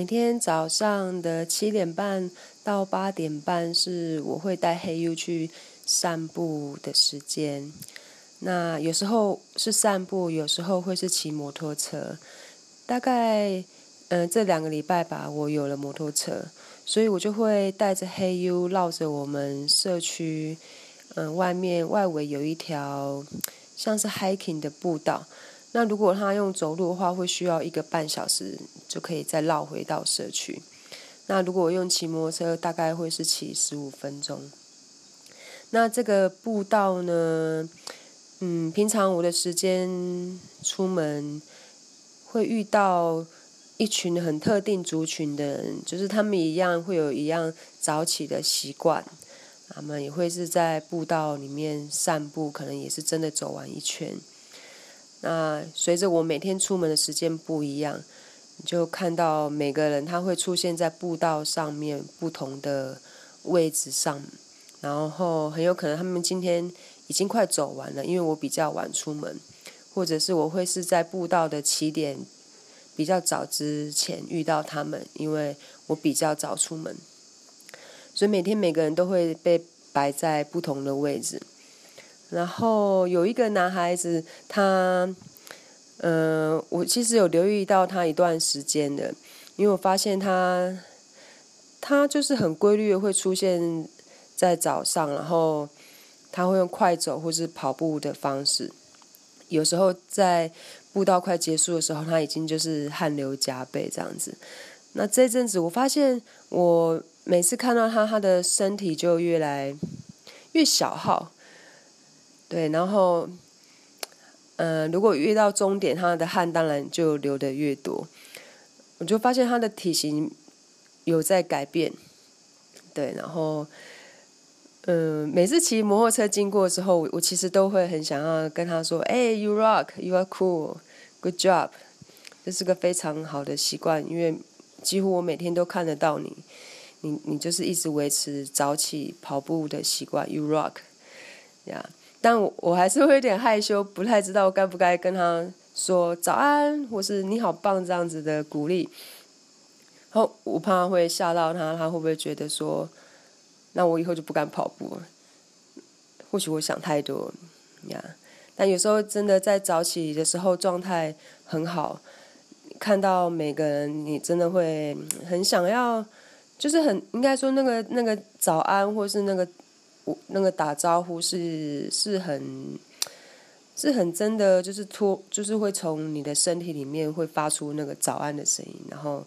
每天早上的七点半到八点半是我会带黑 U 去散步的时间。那有时候是散步，有时候会是骑摩托车。大概嗯这两个礼拜吧，我有了摩托车，所以我就会带着黑 U 绕着我们社区，嗯外面外围有一条像是 hiking 的步道。那如果他用走路的话，会需要一个半小时就可以再绕回到社区。那如果用骑摩托车，大概会是骑十五分钟。那这个步道呢，嗯，平常我的时间出门会遇到一群很特定族群的人，就是他们一样会有一样早起的习惯，他们也会是在步道里面散步，可能也是真的走完一圈。那随着我每天出门的时间不一样，你就看到每个人他会出现在步道上面不同的位置上，然后很有可能他们今天已经快走完了，因为我比较晚出门，或者是我会是在步道的起点比较早之前遇到他们，因为我比较早出门，所以每天每个人都会被摆在不同的位置。然后有一个男孩子，他，嗯，我其实有留意到他一段时间的，因为我发现他，他就是很规律的会出现在早上，然后他会用快走或是跑步的方式，有时候在步道快结束的时候，他已经就是汗流浃背这样子。那这阵子我发现，我每次看到他，他的身体就越来越小号。对，然后，嗯，如果越到终点，他的汗当然就流的越多。我就发现他的体型有在改变。对，然后，嗯，每次骑摩托车经过的时候，我其实都会很想要跟他说：“哎，You rock, you are cool, good job。”这是个非常好的习惯，因为几乎我每天都看得到你，你你就是一直维持早起跑步的习惯，You rock，呀。但我还是会有点害羞，不太知道该不该跟他说早安，或是你好棒这样子的鼓励。然后我怕会吓到他，他会不会觉得说，那我以后就不敢跑步了？或许我想太多呀。但有时候真的在早起的时候状态很好，看到每个人，你真的会很想要，就是很应该说那个那个早安，或是那个。那个打招呼是是很是很真的，就是托，就是会从你的身体里面会发出那个早安的声音，然后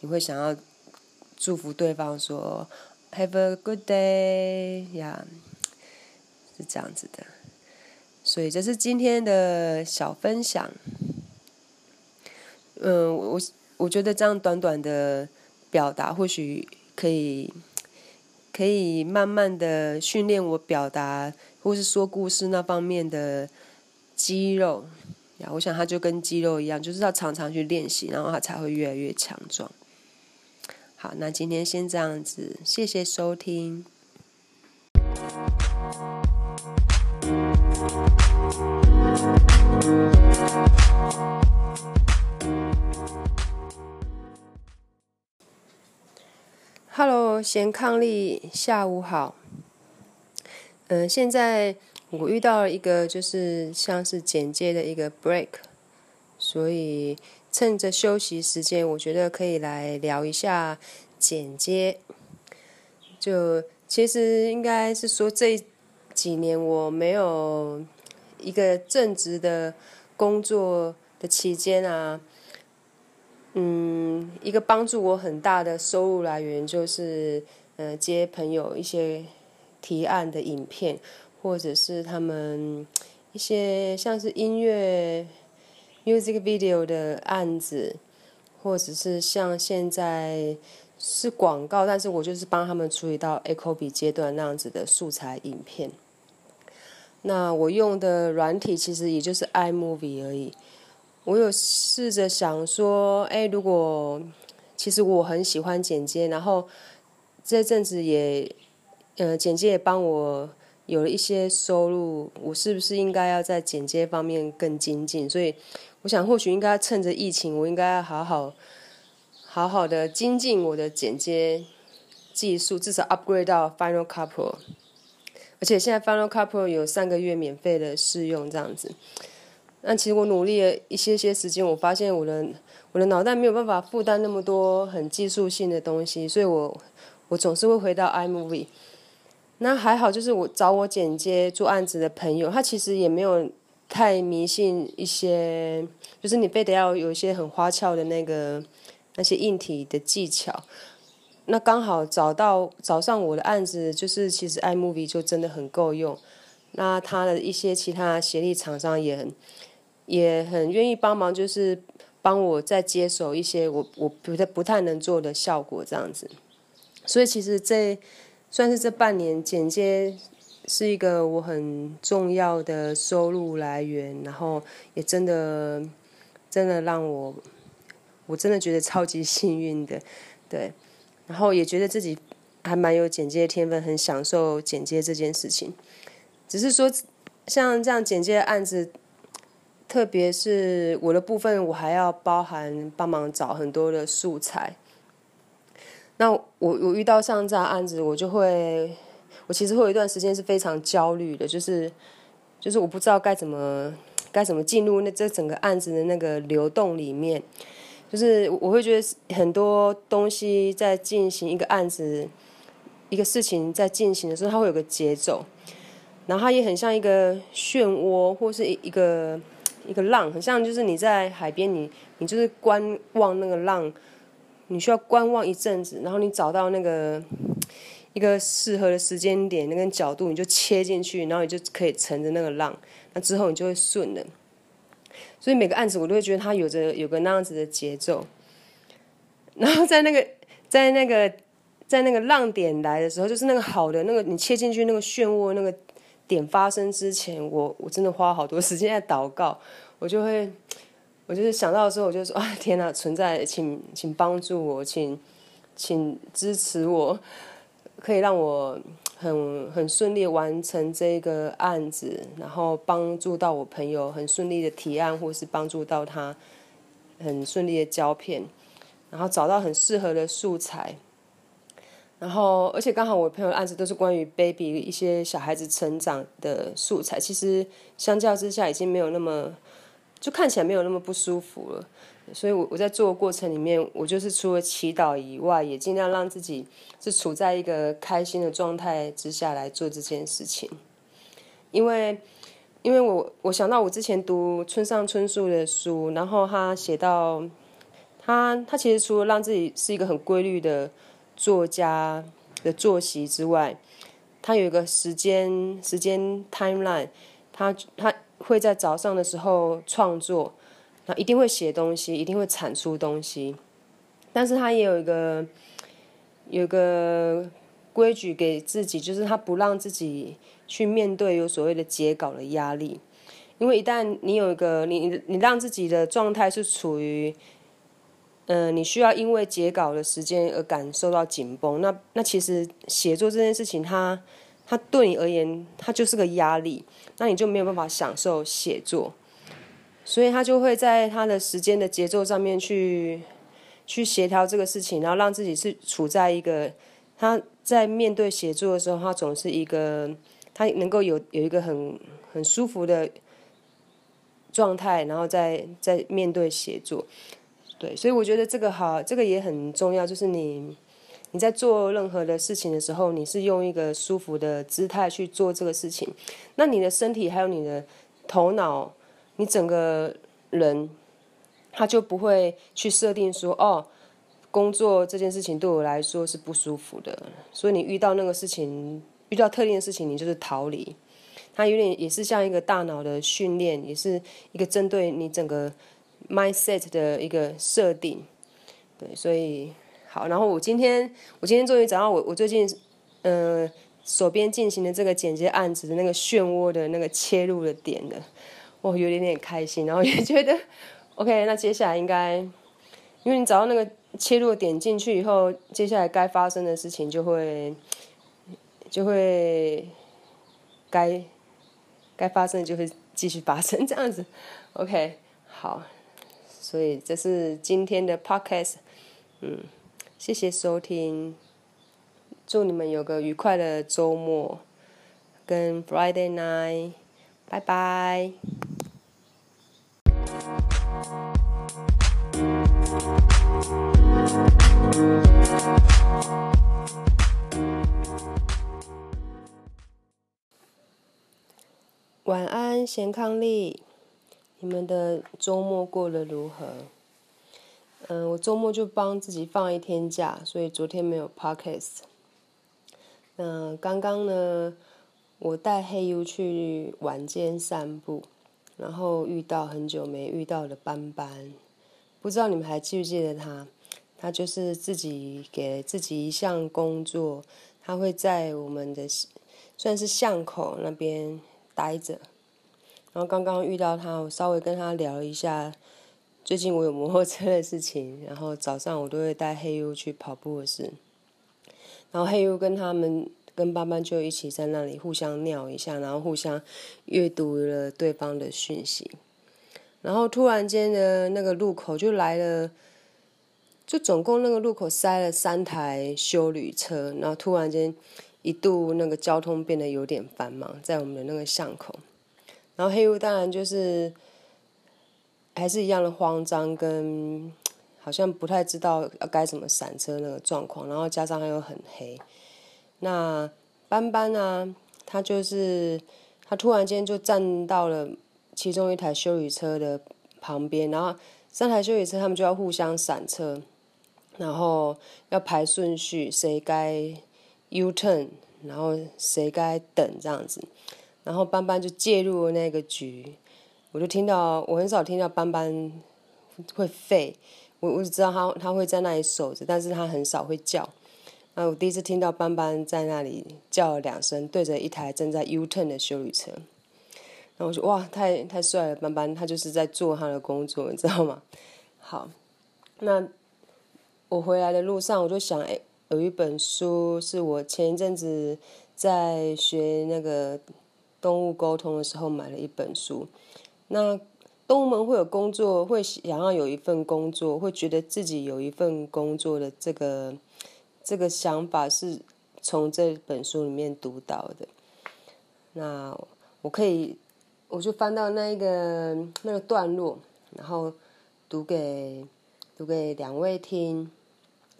你会想要祝福对方说 “Have a good day” 呀，是这样子的。所以这是今天的小分享。嗯，我我觉得这样短短的表达或许可以。可以慢慢的训练我表达或是说故事那方面的肌肉呀，我想它就跟肌肉一样，就是要常常去练习，然后它才会越来越强壮。好，那今天先这样子，谢谢收听。贤伉俪，下午好。嗯，现在我遇到了一个就是像是简介的一个 break，所以趁着休息时间，我觉得可以来聊一下剪接。就其实应该是说这几年我没有一个正职的工作的期间啊。嗯，一个帮助我很大的收入来源就是，呃，接朋友一些提案的影片，或者是他们一些像是音乐 music video 的案子，或者是像现在是广告，但是我就是帮他们处理到 echo 比阶段那样子的素材影片。那我用的软体其实也就是 iMovie 而已。我有试着想说，哎，如果其实我很喜欢剪接，然后这阵子也，呃，剪接也帮我有了一些收入，我是不是应该要在剪接方面更精进？所以我想，或许应该趁着疫情，我应该要好好好好的精进我的剪接技术，至少 upgrade 到 Final Cut Pro。而且现在 Final Cut Pro 有三个月免费的试用，这样子。那其实我努力了一些些时间，我发现我的我的脑袋没有办法负担那么多很技术性的东西，所以我我总是会回到 iMovie。那还好，就是我找我剪接做案子的朋友，他其实也没有太迷信一些，就是你非得要有一些很花俏的那个那些硬体的技巧。那刚好找到找上我的案子，就是其实 iMovie 就真的很够用。那他的一些其他协力厂商也很也很愿意帮忙，就是帮我再接手一些我我不太不太能做的效果这样子。所以其实这算是这半年剪接是一个我很重要的收入来源，然后也真的真的让我我真的觉得超级幸运的，对。然后也觉得自己还蛮有剪接天分，很享受剪接这件事情。只是说，像这样剪接的案子，特别是我的部分，我还要包含帮忙找很多的素材。那我我遇到像这样案子，我就会，我其实会有一段时间是非常焦虑的，就是就是我不知道该怎么该怎么进入那这整个案子的那个流动里面。就是我会觉得很多东西在进行一个案子，一个事情在进行的时候，它会有个节奏，然后它也很像一个漩涡，或是一一个一个浪，很像就是你在海边，你你就是观望那个浪，你需要观望一阵子，然后你找到那个一个适合的时间点，那个角度，你就切进去，然后你就可以乘着那个浪，那之后你就会顺的。所以每个案子我都会觉得它有着有个那样子的节奏，然后在那个在那个在那个浪点来的时候，就是那个好的那个你切进去那个漩涡那个点发生之前，我我真的花好多时间在祷告，我就会我就是想到的时候，我就说啊天哪，存在，请请帮助我，请请支持我，可以让我。很很顺利完成这个案子，然后帮助到我朋友很顺利的提案，或是帮助到他很顺利的胶片，然后找到很适合的素材，然后而且刚好我朋友案子都是关于 baby 一些小孩子成长的素材，其实相较之下已经没有那么就看起来没有那么不舒服了。所以，我我在做的过程里面，我就是除了祈祷以外，也尽量让自己是处在一个开心的状态之下来做这件事情。因为，因为我我想到我之前读村上春树的书，然后他写到，他他其实除了让自己是一个很规律的作家的作息之外，他有一个时间时间 timeline，他他会在早上的时候创作。一定会写东西，一定会产出东西，但是他也有一个有个规矩给自己，就是他不让自己去面对有所谓的截稿的压力，因为一旦你有一个你你让自己的状态是处于，嗯，你需要因为截稿的时间而感受到紧绷，那那其实写作这件事情，它它对你而言，它就是个压力，那你就没有办法享受写作。所以他就会在他的时间的节奏上面去去协调这个事情，然后让自己是处在一个他在面对写作的时候，他总是一个他能够有有一个很很舒服的状态，然后再在面对写作。对，所以我觉得这个好，这个也很重要，就是你你在做任何的事情的时候，你是用一个舒服的姿态去做这个事情，那你的身体还有你的头脑。你整个人，他就不会去设定说，哦，工作这件事情对我来说是不舒服的，所以你遇到那个事情，遇到特定的事情，你就是逃离。它有点也是像一个大脑的训练，也是一个针对你整个 mindset 的一个设定。对，所以好，然后我今天，我今天终于找到我，我最近，嗯，手边进行的这个剪接案子的那个漩涡的那个切入的点了。我有点点开心，然后也觉得，OK，那接下来应该，因为你找到那个切入点进去以后，接下来该发生的事情就会，就会，该，该发生的就会继续发生，这样子，OK，好，所以这是今天的 Podcast，嗯，谢谢收听，祝你们有个愉快的周末，跟 Friday night，拜拜。晚安，贤康利，你们的周末过得如何？嗯，我周末就帮自己放一天假，所以昨天没有 podcast。嗯，刚刚呢，我带黑 U 去晚间散步，然后遇到很久没遇到的斑斑，不知道你们还记不记得他？他就是自己给自己一项工作，他会在我们的算是巷口那边。待着，然后刚刚遇到他，我稍微跟他聊一下最近我有摩托车的事情，然后早上我都会带黑 U 去跑步的事，然后黑 U 跟他们跟班班就一起在那里互相尿一下，然后互相阅读了对方的讯息，然后突然间的那个路口就来了，就总共那个路口塞了三台修旅车，然后突然间。一度那个交通变得有点繁忙，在我们的那个巷口，然后黑雾当然就是还是一样的慌张，跟好像不太知道要该怎么闪车那个状况，然后加上还有很黑。那斑斑呢，他就是他突然间就站到了其中一台修理车的旁边，然后三台修理车他们就要互相闪车，然后要排顺序，谁该。U turn，然后谁该等这样子，然后班班就介入了那个局，我就听到我很少听到班班会吠，我我只知道他他会在那里守着，但是他很少会叫。那我第一次听到班班在那里叫了两声，对着一台正在 U turn 的修理车，然后我说哇，太太帅了，班班他就是在做他的工作，你知道吗？好，那我回来的路上我就想哎。有一本书是我前一阵子在学那个动物沟通的时候买了一本书。那动物们会有工作，会想要有一份工作，会觉得自己有一份工作的这个这个想法是从这本书里面读到的。那我可以，我就翻到那一个那个段落，然后读给读给两位听。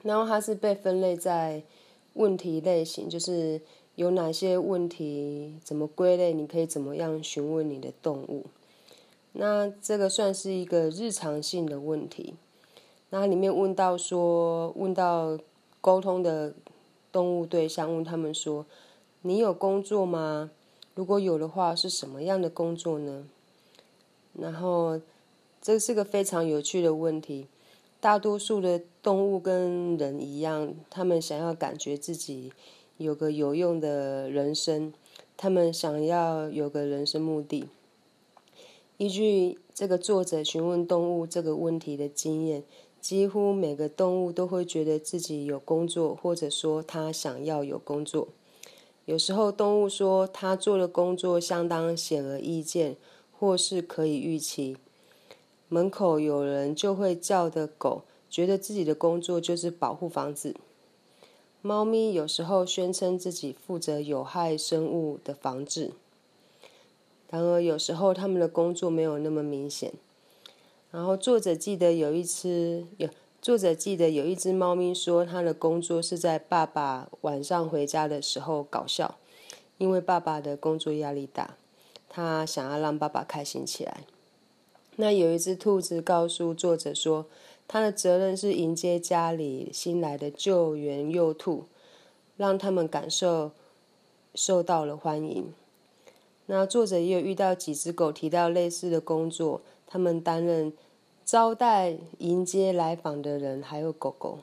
然后它是被分类在问题类型，就是有哪些问题怎么归类，你可以怎么样询问你的动物。那这个算是一个日常性的问题。那里面问到说，问到沟通的动物对象，问他们说：“你有工作吗？如果有的话，是什么样的工作呢？”然后这是个非常有趣的问题。大多数的动物跟人一样，他们想要感觉自己有个有用的人生，他们想要有个人生目的。依据这个作者询问动物这个问题的经验，几乎每个动物都会觉得自己有工作，或者说他想要有工作。有时候动物说他做的工作相当显而易见，或是可以预期。门口有人就会叫的狗，觉得自己的工作就是保护房子。猫咪有时候宣称自己负责有害生物的防治，然而有时候他们的工作没有那么明显。然后作者记得有一只有作者记得有一只猫咪说，它的工作是在爸爸晚上回家的时候搞笑，因为爸爸的工作压力大，他想要让爸爸开心起来。那有一只兔子告诉作者说，他的责任是迎接家里新来的救援幼兔，让他们感受受到了欢迎。那作者也有遇到几只狗提到类似的工作，他们担任招待、迎接来访的人，还有狗狗。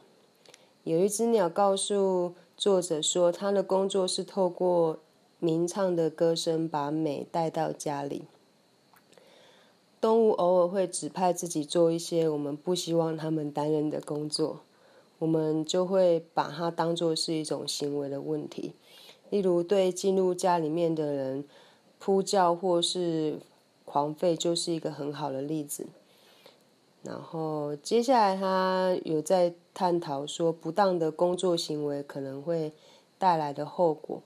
有一只鸟告诉作者说，他的工作是透过鸣唱的歌声把美带到家里。动物偶尔会指派自己做一些我们不希望他们担任的工作，我们就会把它当作是一种行为的问题。例如，对进入家里面的人扑叫或是狂吠，就是一个很好的例子。然后接下来他有在探讨说不当的工作行为可能会带来的后果。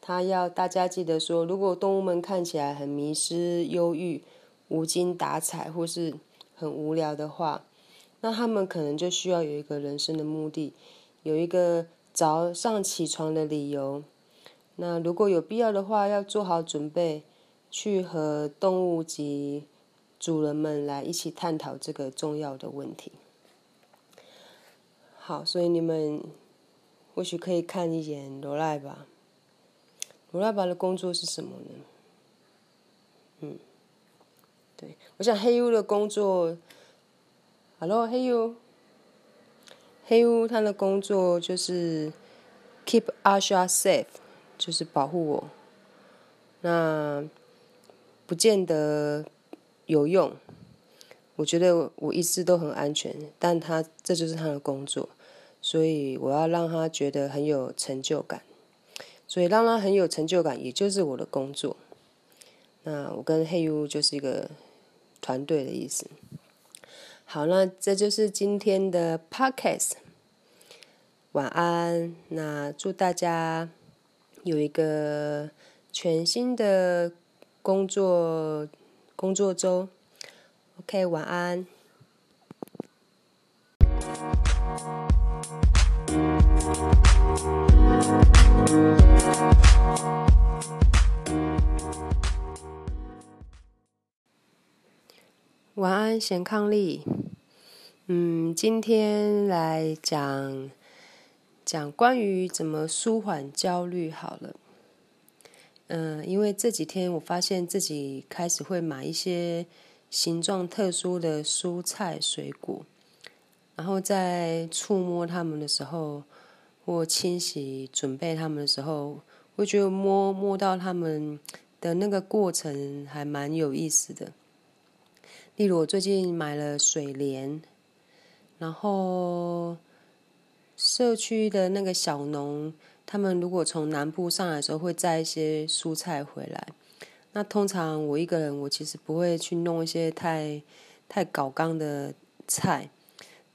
他要大家记得说，如果动物们看起来很迷失、忧郁、无精打采或是很无聊的话，那他们可能就需要有一个人生的目的，有一个早上起床的理由。那如果有必要的话，要做好准备，去和动物及主人们来一起探讨这个重要的问题。好，所以你们或许可以看一眼罗赖吧。罗拉吧的工作是什么呢？嗯，我想黑乌的工作，Hello，黑乌，黑乌他的工作就是 keep Asha safe，就是保护我。那不见得有用，我觉得我一直都很安全，但他这就是他的工作，所以我要让他觉得很有成就感。所以让他很有成就感，也就是我的工作。那我跟黑屋就是一个团队的意思。好，那这就是今天的 Podcast。晚安，那祝大家有一个全新的工作工作周。OK，晚安。晚安，贤康利。嗯，今天来讲讲关于怎么舒缓焦虑好了。嗯，因为这几天我发现自己开始会买一些形状特殊的蔬菜水果，然后在触摸它们的时候，或清洗准备它们的时候，会觉得摸摸到它们的那个过程还蛮有意思的。例如，我最近买了水莲，然后社区的那个小农，他们如果从南部上来的时候，会摘一些蔬菜回来。那通常我一个人，我其实不会去弄一些太太搞纲的菜，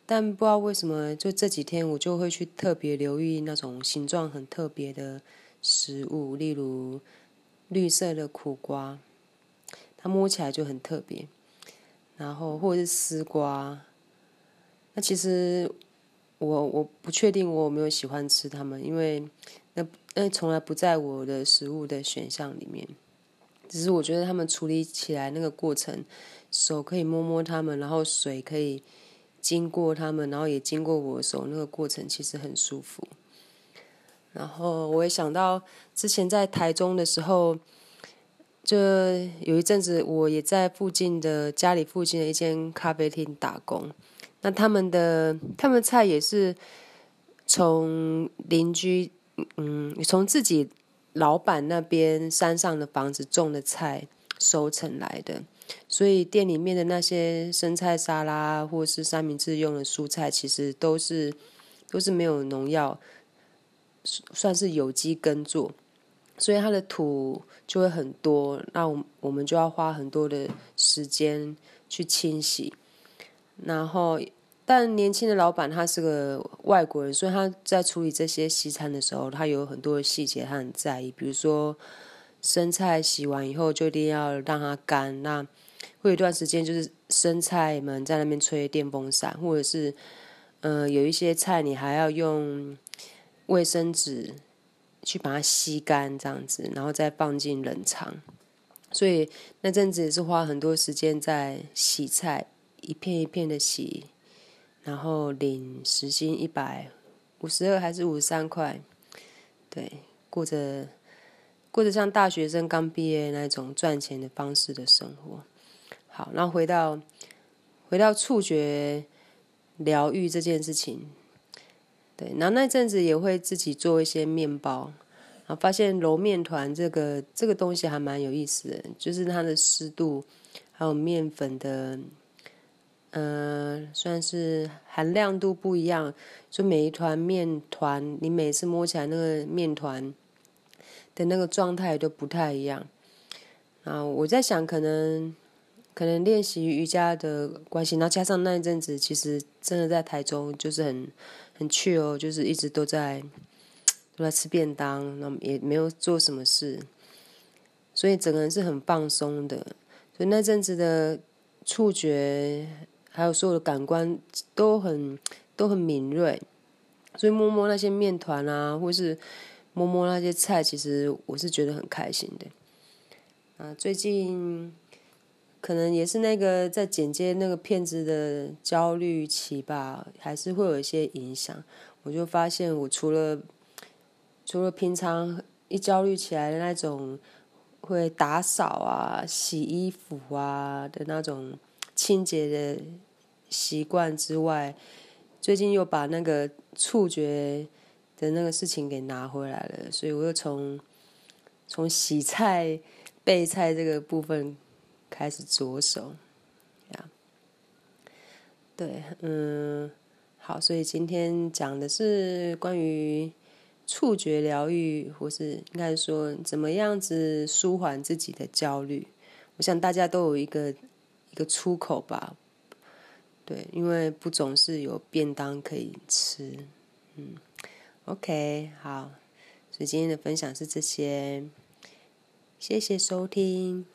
但不知道为什么，就这几天我就会去特别留意那种形状很特别的食物，例如绿色的苦瓜，它摸起来就很特别。然后或者是丝瓜，那其实我我不确定我有没有喜欢吃它们，因为那那从来不在我的食物的选项里面。只是我觉得它们处理起来那个过程，手可以摸摸它们，然后水可以经过它们，然后也经过我手，那个过程其实很舒服。然后我也想到之前在台中的时候。就有一阵子，我也在附近的家里附近的一间咖啡厅打工。那他们的他们菜也是从邻居，嗯，从自己老板那边山上的房子种的菜收成来的。所以店里面的那些生菜沙拉或是三明治用的蔬菜，其实都是都是没有农药，算是有机耕作。所以它的土就会很多，那我我们就要花很多的时间去清洗。然后，但年轻的老板他是个外国人，所以他在处理这些西餐的时候，他有很多的细节他很在意。比如说，生菜洗完以后就一定要让它干，那会有一段时间就是生菜们在那边吹电风扇，或者是，呃，有一些菜你还要用卫生纸。去把它吸干，这样子，然后再放进冷藏。所以那阵子也是花很多时间在洗菜，一片一片的洗，然后领十斤一百五十二还是五十三块，对，过着过着像大学生刚毕业那种赚钱的方式的生活。好，然后回到回到触觉疗愈这件事情。对，然后那阵子也会自己做一些面包，然后发现揉面团这个这个东西还蛮有意思的，就是它的湿度还有面粉的，呃，算是含量度不一样，就每一团面团，你每次摸起来那个面团的那个状态都不太一样。啊，我在想，可能可能练习瑜伽的关系，然后加上那一阵子，其实真的在台中就是很很去哦，就是一直都在都在吃便当，那也没有做什么事，所以整个人是很放松的。所以那阵子的触觉还有所有的感官都很都很敏锐，所以摸摸那些面团啊，或是摸摸那些菜，其实我是觉得很开心的。啊，最近。可能也是那个在剪接那个片子的焦虑期吧，还是会有一些影响。我就发现，我除了除了平常一焦虑起来的那种会打扫啊、洗衣服啊的那种清洁的习惯之外，最近又把那个触觉的那个事情给拿回来了，所以我又从从洗菜、备菜这个部分。开始着手，呀，对，嗯，好，所以今天讲的是关于触觉疗愈，或是应该说怎么样子舒缓自己的焦虑。我想大家都有一个一个出口吧，对，因为不总是有便当可以吃，嗯，OK，好，所以今天的分享是这些，谢谢收听。